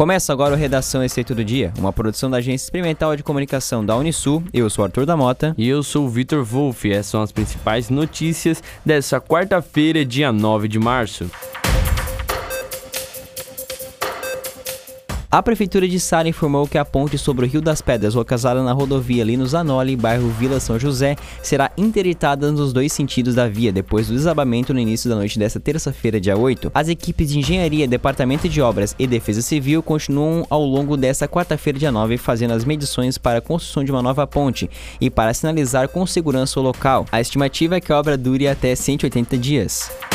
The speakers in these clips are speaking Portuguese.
Começa agora o Redação Receita do Dia, uma produção da Agência Experimental de Comunicação da Unisul. Eu sou Arthur da Mota. E eu sou o Vitor Wolff. Essas são as principais notícias dessa quarta-feira, dia 9 de março. A Prefeitura de Sara informou que a ponte sobre o Rio das Pedras, localizada na rodovia Lino Zanoli, bairro Vila São José, será interditada nos dois sentidos da via depois do desabamento no início da noite desta terça-feira, dia 8. As equipes de Engenharia, Departamento de Obras e Defesa Civil continuam ao longo desta quarta-feira, dia 9, fazendo as medições para a construção de uma nova ponte e para sinalizar com segurança o local. A estimativa é que a obra dure até 180 dias.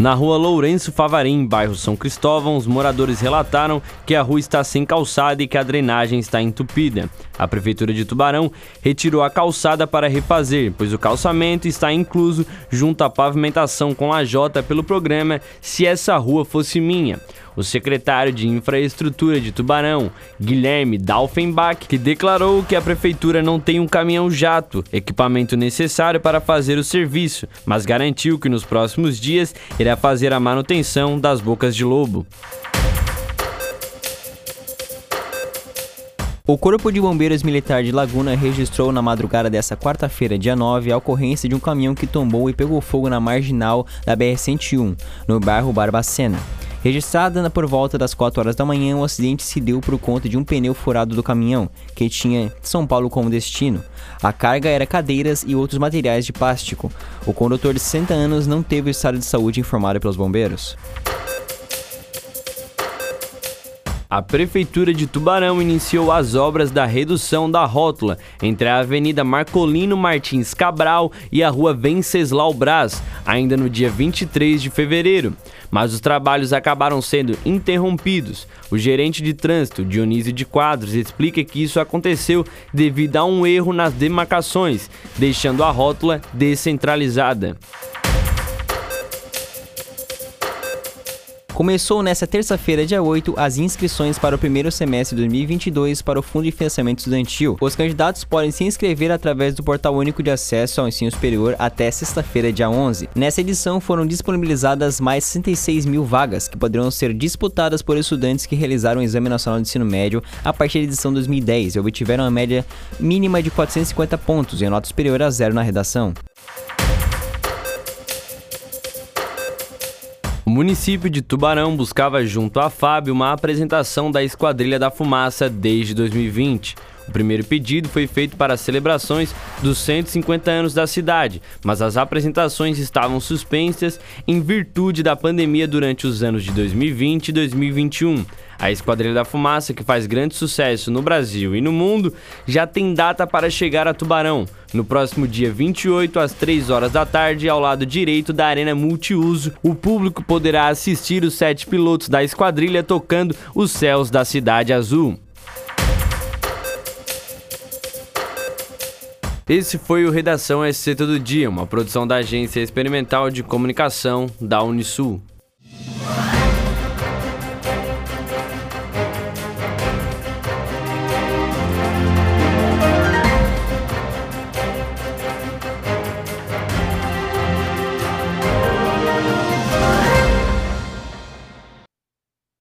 Na rua Lourenço Favarim, bairro São Cristóvão, os moradores relataram que a rua está sem calçada e que a drenagem está entupida. A Prefeitura de Tubarão retirou a calçada para refazer, pois o calçamento está incluso junto à pavimentação com a J pelo programa Se Essa Rua Fosse Minha o secretário de Infraestrutura de Tubarão, Guilherme Dalfenbach, que declarou que a prefeitura não tem um caminhão-jato, equipamento necessário para fazer o serviço, mas garantiu que nos próximos dias irá fazer a manutenção das bocas de lobo. O Corpo de Bombeiros Militar de Laguna registrou na madrugada desta quarta-feira, dia 9, a ocorrência de um caminhão que tombou e pegou fogo na marginal da BR-101, no bairro Barbacena. Registrada por volta das 4 horas da manhã, o acidente se deu por conta de um pneu furado do caminhão, que tinha São Paulo como destino. A carga era cadeiras e outros materiais de plástico. O condutor de 60 anos não teve o estado de saúde informado pelos bombeiros. A Prefeitura de Tubarão iniciou as obras da redução da rótula entre a Avenida Marcolino Martins Cabral e a Rua Venceslau Braz, ainda no dia 23 de fevereiro. Mas os trabalhos acabaram sendo interrompidos. O gerente de trânsito, Dionísio de Quadros, explica que isso aconteceu devido a um erro nas demarcações, deixando a rótula descentralizada. Começou nesta terça-feira, dia 8, as inscrições para o primeiro semestre de 2022 para o Fundo de Financiamento Estudantil. Os candidatos podem se inscrever através do Portal Único de Acesso ao Ensino Superior até sexta-feira, dia 11. Nessa edição foram disponibilizadas mais 66 mil vagas, que poderão ser disputadas por estudantes que realizaram o Exame Nacional de Ensino Médio a partir da edição 2010 e obtiveram a média mínima de 450 pontos e a nota superior a zero na redação. O município de Tubarão buscava junto à FAB uma apresentação da Esquadrilha da Fumaça desde 2020. O primeiro pedido foi feito para as celebrações dos 150 anos da cidade, mas as apresentações estavam suspensas em virtude da pandemia durante os anos de 2020 e 2021. A Esquadrilha da Fumaça, que faz grande sucesso no Brasil e no mundo, já tem data para chegar a Tubarão, no próximo dia 28, às 3 horas da tarde, ao lado direito da Arena Multiuso. O público poderá assistir os sete pilotos da esquadrilha tocando os céus da Cidade Azul. Esse foi o Redação SC Todo Dia, uma produção da Agência Experimental de Comunicação da Unisul.